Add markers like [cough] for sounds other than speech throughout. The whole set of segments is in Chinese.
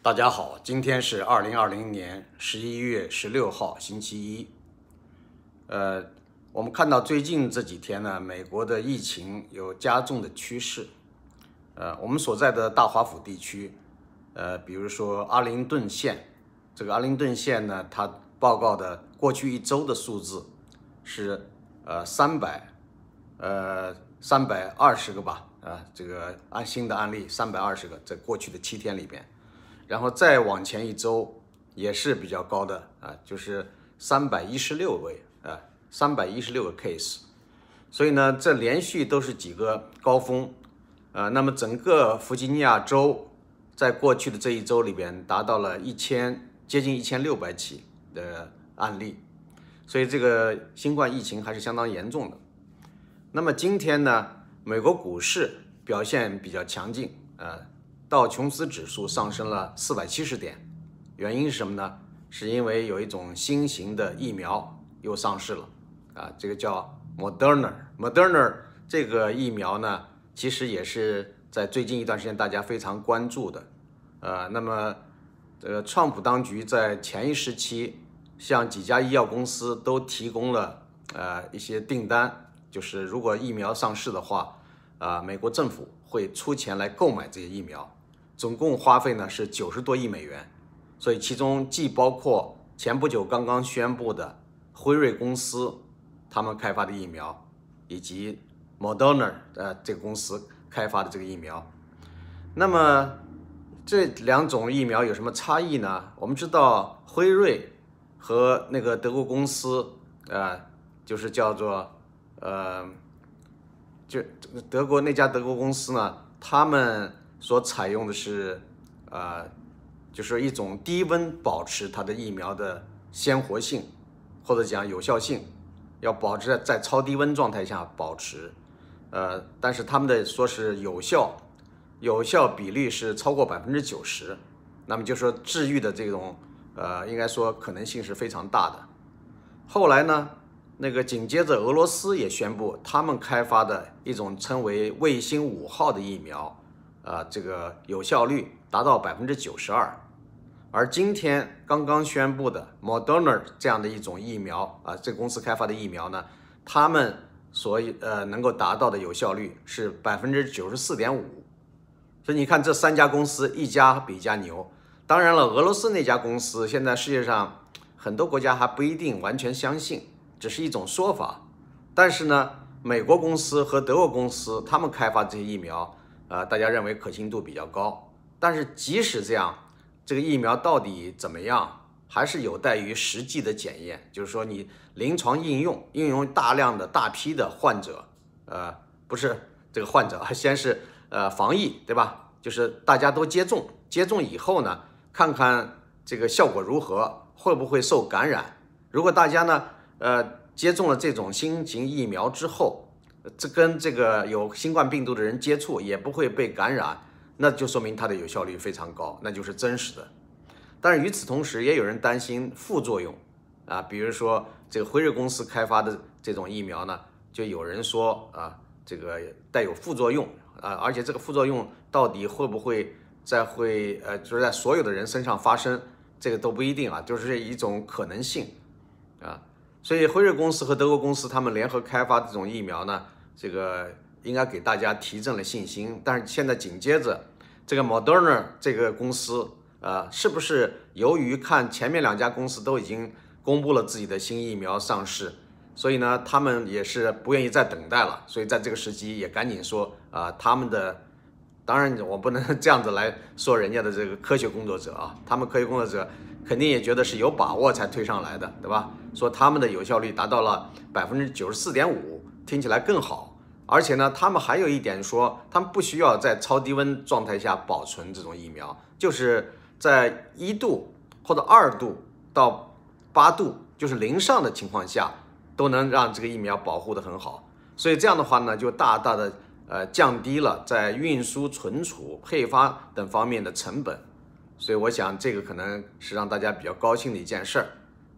大家好，今天是二零二零年十一月十六号，星期一。呃，我们看到最近这几天呢，美国的疫情有加重的趋势。呃，我们所在的大华府地区，呃，比如说阿灵顿县，这个阿灵顿县呢，它报告的过去一周的数字是呃三百呃三百二十个吧，啊，这个按新的案例三百二十个，在过去的七天里边。然后再往前一周也是比较高的啊，就是三百一十六位啊，三百一十六个 case，所以呢，这连续都是几个高峰啊。那么整个弗吉尼亚州在过去的这一周里边达到了一千接近一千六百起的案例，所以这个新冠疫情还是相当严重的。那么今天呢，美国股市表现比较强劲啊。道琼斯指数上升了四百七十点，原因是什么呢？是因为有一种新型的疫苗又上市了，啊，这个叫 Moderna。Moderna 这个疫苗呢，其实也是在最近一段时间大家非常关注的，呃，那么这个创普当局在前一时期向几家医药公司都提供了呃一些订单，就是如果疫苗上市的话，啊，美国政府会出钱来购买这些疫苗。总共花费呢是九十多亿美元，所以其中既包括前不久刚刚宣布的辉瑞公司他们开发的疫苗，以及 Moderna 呃这个公司开发的这个疫苗。那么这两种疫苗有什么差异呢？我们知道辉瑞和那个德国公司呃就是叫做呃就德国那家德国公司呢，他们。所采用的是，呃，就是一种低温保持它的疫苗的鲜活性，或者讲有效性，要保持在超低温状态下保持，呃，但是他们的说是有效，有效比例是超过百分之九十，那么就说治愈的这种，呃，应该说可能性是非常大的。后来呢，那个紧接着俄罗斯也宣布，他们开发的一种称为卫星五号的疫苗。啊，这个有效率达到百分之九十二，而今天刚刚宣布的 Moderna 这样的一种疫苗啊，这公司开发的疫苗呢，他们所以呃能够达到的有效率是百分之九十四点五，所以你看这三家公司一家比一家牛。当然了，俄罗斯那家公司现在世界上很多国家还不一定完全相信，只是一种说法。但是呢，美国公司和德国公司他们开发这些疫苗。呃，大家认为可信度比较高，但是即使这样，这个疫苗到底怎么样，还是有待于实际的检验。就是说，你临床应用，应用大量的大批的患者，呃，不是这个患者，先是呃防疫，对吧？就是大家都接种，接种以后呢，看看这个效果如何，会不会受感染。如果大家呢，呃，接种了这种新型疫苗之后，这跟这个有新冠病毒的人接触也不会被感染，那就说明它的有效率非常高，那就是真实的。但是与此同时，也有人担心副作用啊，比如说这个辉瑞公司开发的这种疫苗呢，就有人说啊，这个带有副作用啊，而且这个副作用到底会不会在会呃，就是在所有的人身上发生，这个都不一定啊，就是一种可能性啊。所以辉瑞公司和德国公司他们联合开发这种疫苗呢。这个应该给大家提振了信心，但是现在紧接着，这个 Moderna 这个公司，呃，是不是由于看前面两家公司都已经公布了自己的新疫苗上市，所以呢，他们也是不愿意再等待了，所以在这个时机也赶紧说啊，他们的，当然我不能 [laughs] 这样子来说人家的这个科学工作者啊，他们科学工作者肯定也觉得是有把握才推上来的，对吧？说他们的有效率达到了百分之九十四点五。听起来更好，而且呢，他们还有一点说，他们不需要在超低温状态下保存这种疫苗，就是在一度或者二度到八度，就是零上的情况下，都能让这个疫苗保护得很好。所以这样的话呢，就大大的呃降低了在运输、存储、配发等方面的成本。所以我想这个可能是让大家比较高兴的一件事儿，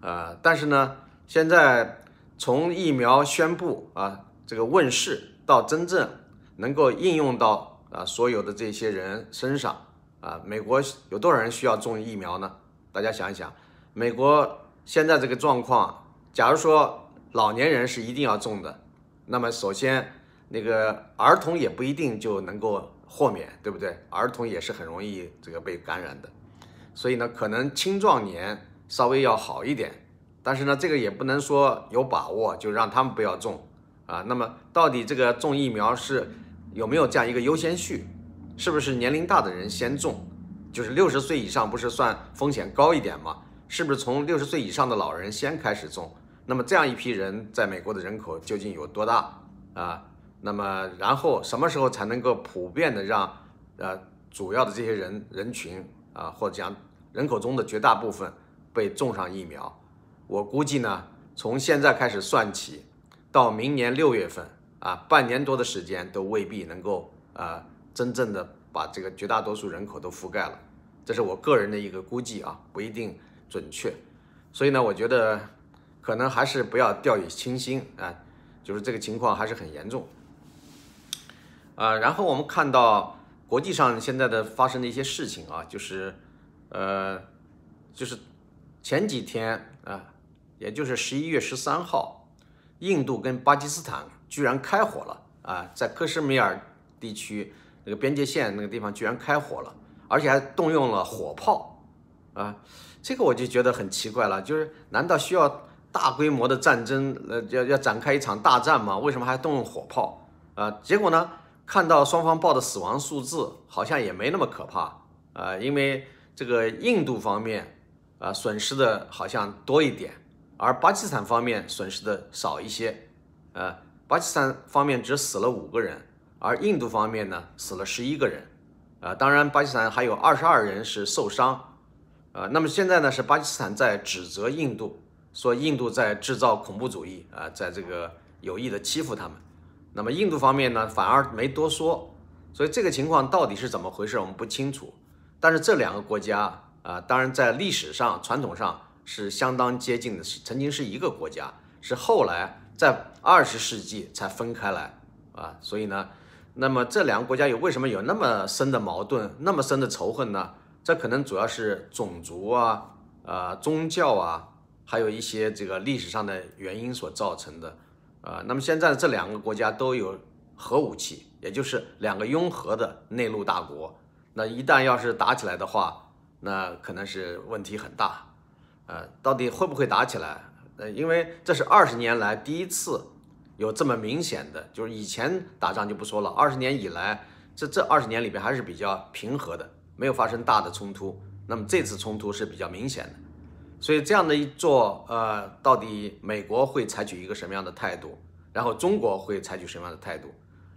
呃，但是呢，现在。从疫苗宣布啊，这个问世到真正能够应用到啊所有的这些人身上啊，美国有多少人需要种疫苗呢？大家想一想，美国现在这个状况，假如说老年人是一定要种的，那么首先那个儿童也不一定就能够豁免，对不对？儿童也是很容易这个被感染的，所以呢，可能青壮年稍微要好一点，但是呢，这个也不能说有把握就让他们不要种啊。那么到底这个种疫苗是有没有这样一个优先序？是不是年龄大的人先种？就是六十岁以上不是算风险高一点吗？是不是从六十岁以上的老人先开始种？那么这样一批人在美国的人口究竟有多大啊？那么然后什么时候才能够普遍的让呃主要的这些人人群啊，或者讲人口中的绝大部分被种上疫苗？我估计呢，从现在开始算起，到明年六月份啊，半年多的时间都未必能够啊真正的。把这个绝大多数人口都覆盖了，这是我个人的一个估计啊，不一定准确。所以呢，我觉得可能还是不要掉以轻心啊，就是这个情况还是很严重。啊，然后我们看到国际上现在的发生的一些事情啊，就是呃，就是前几天啊，也就是十一月十三号，印度跟巴基斯坦居然开火了啊，在克什米尔地区。那个边界线那个地方居然开火了，而且还动用了火炮，啊，这个我就觉得很奇怪了，就是难道需要大规模的战争，呃，要要展开一场大战吗？为什么还动用火炮？啊，结果呢，看到双方报的死亡数字好像也没那么可怕，啊，因为这个印度方面啊损失的好像多一点，而巴基斯坦方面损失的少一些，呃，巴基斯坦方面只死了五个人。而印度方面呢，死了十一个人，啊，当然巴基斯坦还有二十二人是受伤，啊，那么现在呢是巴基斯坦在指责印度，说印度在制造恐怖主义，啊，在这个有意的欺负他们，那么印度方面呢反而没多说，所以这个情况到底是怎么回事，我们不清楚。但是这两个国家啊，当然在历史上传统上是相当接近的，是曾经是一个国家，是后来在二十世纪才分开来，啊，所以呢。那么这两个国家有为什么有那么深的矛盾、那么深的仇恨呢？这可能主要是种族啊、呃宗教啊，还有一些这个历史上的原因所造成的。啊，那么现在这两个国家都有核武器，也就是两个拥核的内陆大国。那一旦要是打起来的话，那可能是问题很大。呃，到底会不会打起来？呃，因为这是二十年来第一次。有这么明显的，就是以前打仗就不说了，二十年以来，这这二十年里边还是比较平和的，没有发生大的冲突。那么这次冲突是比较明显的，所以这样的一做，呃，到底美国会采取一个什么样的态度？然后中国会采取什么样的态度？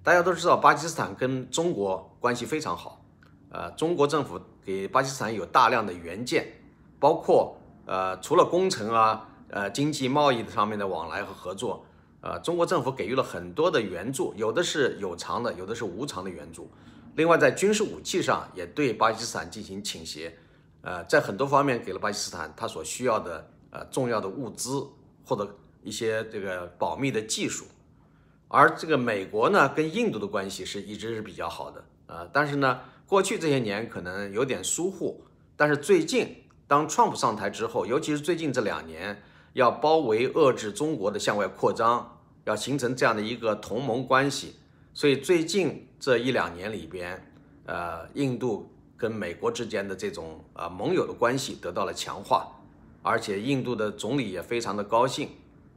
大家都知道，巴基斯坦跟中国关系非常好，呃，中国政府给巴基斯坦有大量的援建，包括呃，除了工程啊，呃，经济贸易上面的往来和合作。呃，中国政府给予了很多的援助，有的是有偿的，有的是无偿的援助。另外，在军事武器上也对巴基斯坦进行倾斜，呃，在很多方面给了巴基斯坦他所需要的呃重要的物资或者一些这个保密的技术。而这个美国呢，跟印度的关系是一直是比较好的，呃，但是呢，过去这些年可能有点疏忽，但是最近当川普上台之后，尤其是最近这两年。要包围遏制中国的向外扩张，要形成这样的一个同盟关系，所以最近这一两年里边，呃，印度跟美国之间的这种呃盟友的关系得到了强化，而且印度的总理也非常的高兴，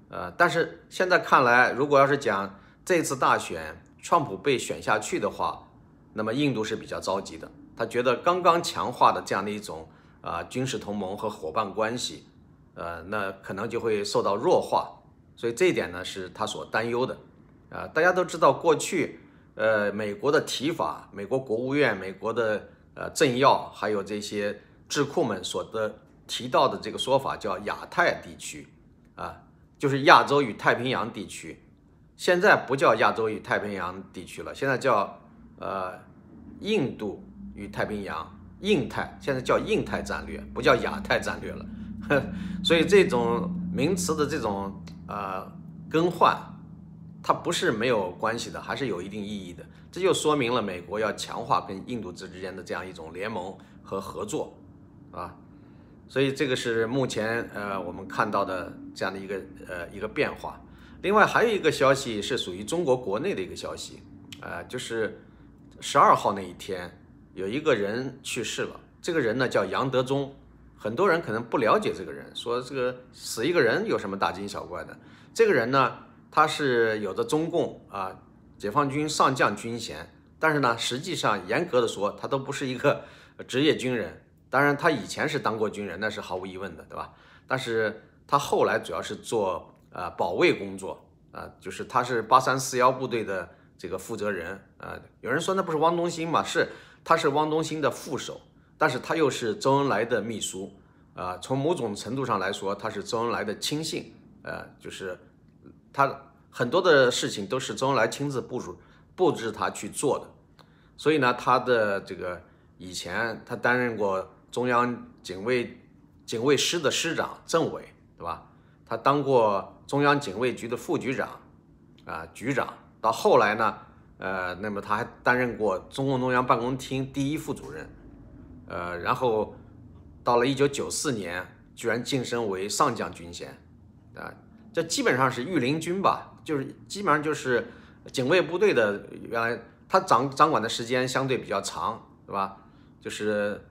呃，但是现在看来，如果要是讲这次大选，川普被选下去的话，那么印度是比较着急的，他觉得刚刚强化的这样的一种啊军事同盟和伙伴关系。呃，那可能就会受到弱化，所以这一点呢是他所担忧的。啊，大家都知道，过去呃，美国的提法，美国国务院、美国的呃政要，还有这些智库们所的提到的这个说法叫亚太地区，啊，就是亚洲与太平洋地区。现在不叫亚洲与太平洋地区了，现在叫呃印度与太平洋、印太，现在叫印太战略，不叫亚太战略了。[laughs] 所以这种名词的这种呃更换，它不是没有关系的，还是有一定意义的。这就说明了美国要强化跟印度之间的这样一种联盟和合作，啊，所以这个是目前呃我们看到的这样的一个呃一个变化。另外还有一个消息是属于中国国内的一个消息，呃，就是十二号那一天有一个人去世了，这个人呢叫杨德忠，很多人可能不了解这个人，说这个死一个人有什么大惊小怪的？这个人呢，他是有着中共啊解放军上将军衔，但是呢，实际上严格的说，他都不是一个职业军人。当然，他以前是当过军人，那是毫无疑问的，对吧？但是他后来主要是做。呃，保卫工作啊，就是他是八三四幺部队的这个负责人啊。有人说那不是汪东兴吗？是，他是汪东兴的副手，但是他又是周恩来的秘书啊。从某种程度上来说，他是周恩来的亲信，呃，就是他很多的事情都是周恩来亲自部署布置他去做的。所以呢，他的这个以前他担任过中央警卫警卫师的师长、政委，对吧？他当过。中央警卫局的副局长，啊，局长，到后来呢，呃，那么他还担任过中共中央办公厅第一副主任，呃，然后到了一九九四年，居然晋升为上将军衔，啊，这基本上是御林军吧，就是基本上就是警卫部队的原来他掌掌管的时间相对比较长，对吧？就是。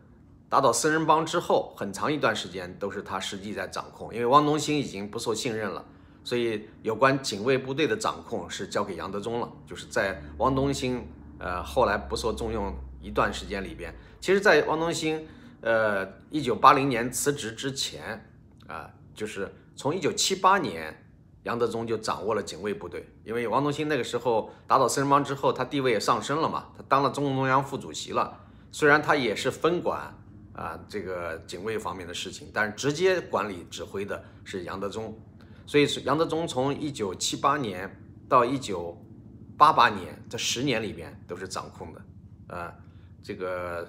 打倒四人帮之后，很长一段时间都是他实际在掌控，因为汪东兴已经不受信任了，所以有关警卫部队的掌控是交给杨德忠了。就是在汪东兴呃后来不受重用一段时间里边，其实，在汪东兴呃一九八零年辞职之前啊，就是从一九七八年，杨德忠就掌握了警卫部队，因为王东兴那个时候打倒四人帮之后，他地位也上升了嘛，他当了中共中央副主席了，虽然他也是分管。啊，这个警卫方面的事情，但是直接管理指挥的是杨德忠，所以杨德忠从一九七八年到一九八八年这十年里边都是掌控的，呃，这个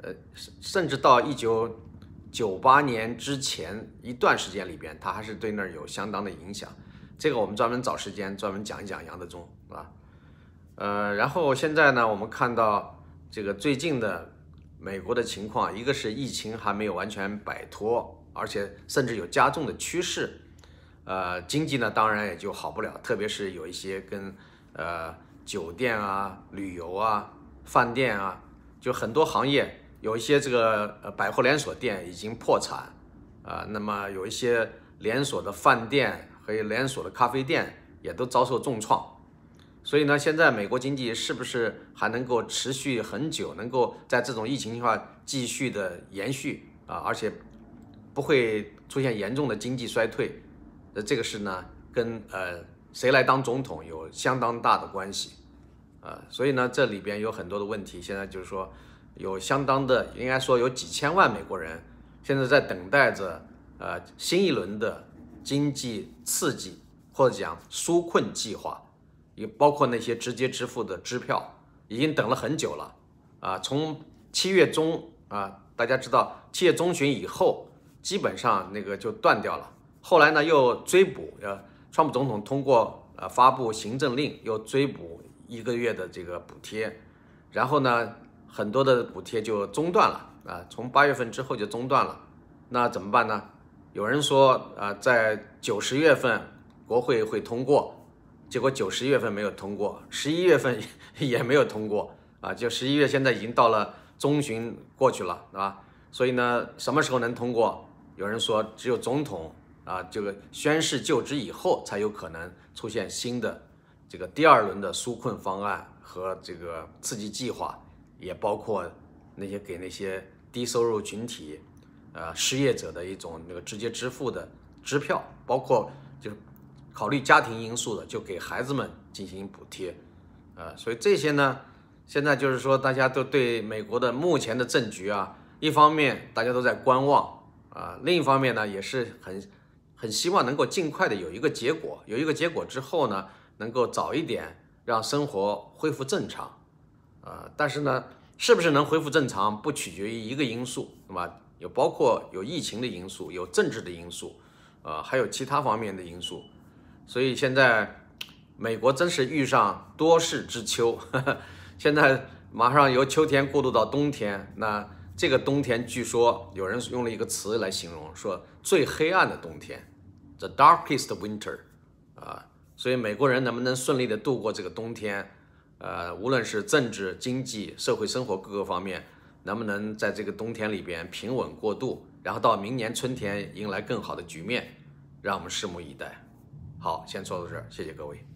呃，甚甚至到一九九八年之前一段时间里边，他还是对那儿有相当的影响。这个我们专门找时间专门讲一讲杨德忠，啊？呃，然后现在呢，我们看到这个最近的。美国的情况，一个是疫情还没有完全摆脱，而且甚至有加重的趋势，呃，经济呢当然也就好不了，特别是有一些跟呃酒店啊、旅游啊、饭店啊，就很多行业有一些这个呃百货连锁店已经破产，啊，那么有一些连锁的饭店和连锁的咖啡店也都遭受重创。所以呢，现在美国经济是不是还能够持续很久，能够在这种疫情情况继续的延续啊，而且不会出现严重的经济衰退？那，这个是呢，跟呃谁来当总统有相当大的关系啊。所以呢，这里边有很多的问题，现在就是说有相当的，应该说有几千万美国人现在在等待着呃新一轮的经济刺激或者讲纾困计划。也包括那些直接支付的支票，已经等了很久了啊！从七月中啊，大家知道七月中旬以后，基本上那个就断掉了。后来呢，又追补，呃，川普总统通过呃发布行政令，又追补一个月的这个补贴，然后呢，很多的补贴就中断了啊，从八月份之后就中断了。那怎么办呢？有人说啊，在九十月份国会会通过。结果九十月份没有通过，十一月份也没有通过啊！就十一月现在已经到了中旬过去了，对吧？所以呢，什么时候能通过？有人说只有总统啊这个宣誓就职以后才有可能出现新的这个第二轮的纾困方案和这个刺激计划，也包括那些给那些低收入群体、呃失业者的一种那个直接支付的支票，包括就是。考虑家庭因素的，就给孩子们进行补贴，呃，所以这些呢，现在就是说，大家都对美国的目前的政局啊，一方面大家都在观望啊，另一方面呢，也是很很希望能够尽快的有一个结果，有一个结果之后呢，能够早一点让生活恢复正常，啊，但是呢，是不是能恢复正常，不取决于一个因素，对吧？有包括有疫情的因素，有政治的因素，呃，还有其他方面的因素。所以现在美国真是遇上多事之秋，[laughs] 现在马上由秋天过渡到冬天，那这个冬天据说有人用了一个词来形容，说最黑暗的冬天，the darkest winter，啊，所以美国人能不能顺利的度过这个冬天，呃，无论是政治、经济、社会生活各个方面，能不能在这个冬天里边平稳过渡，然后到明年春天迎来更好的局面，让我们拭目以待。好，先说到这儿，谢谢各位。